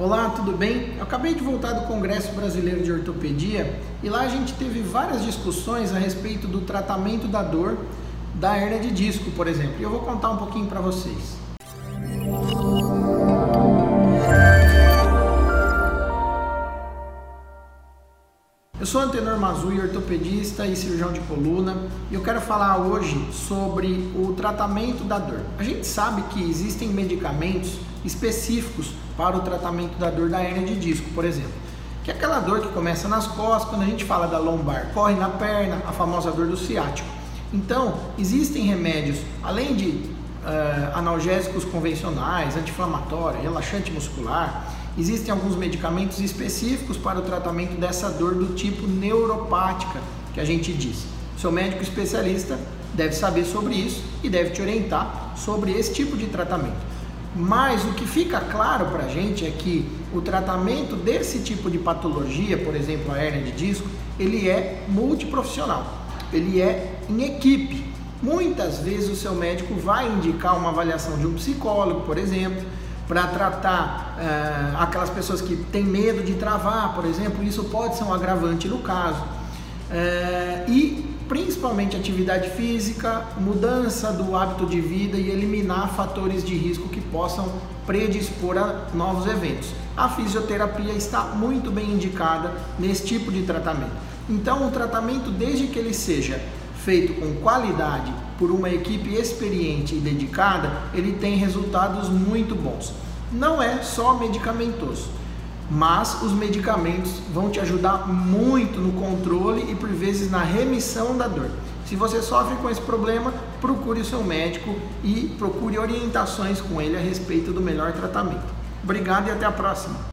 Olá, tudo bem? Eu acabei de voltar do Congresso Brasileiro de Ortopedia e lá a gente teve várias discussões a respeito do tratamento da dor da hernia de disco, por exemplo. E eu vou contar um pouquinho para vocês. Eu sou Antenor Mazui, ortopedista e cirurgião de coluna, e eu quero falar hoje sobre o tratamento da dor. A gente sabe que existem medicamentos específicos para o tratamento da dor da hernia de disco, por exemplo. Que é aquela dor que começa nas costas, quando a gente fala da lombar, corre na perna, a famosa dor do ciático. Então, existem remédios, além de uh, analgésicos convencionais, anti-inflamatório, relaxante muscular, existem alguns medicamentos específicos para o tratamento dessa dor do tipo neuropática, que a gente diz. Seu médico especialista deve saber sobre isso e deve te orientar sobre esse tipo de tratamento. Mas o que fica claro para a gente é que o tratamento desse tipo de patologia, por exemplo, a hernia de disco, ele é multiprofissional, ele é em equipe. Muitas vezes o seu médico vai indicar uma avaliação de um psicólogo, por exemplo, para tratar uh, aquelas pessoas que têm medo de travar, por exemplo, isso pode ser um agravante no caso. Uh, e principalmente atividade física, mudança do hábito de vida e eliminar fatores de risco que possam predispor a novos eventos. A fisioterapia está muito bem indicada nesse tipo de tratamento. Então, o tratamento, desde que ele seja feito com qualidade por uma equipe experiente e dedicada, ele tem resultados muito bons. Não é só medicamentoso mas os medicamentos vão te ajudar muito no controle e por vezes na remissão da dor. Se você sofre com esse problema, procure o seu médico e procure orientações com ele a respeito do melhor tratamento. Obrigado e até a próxima.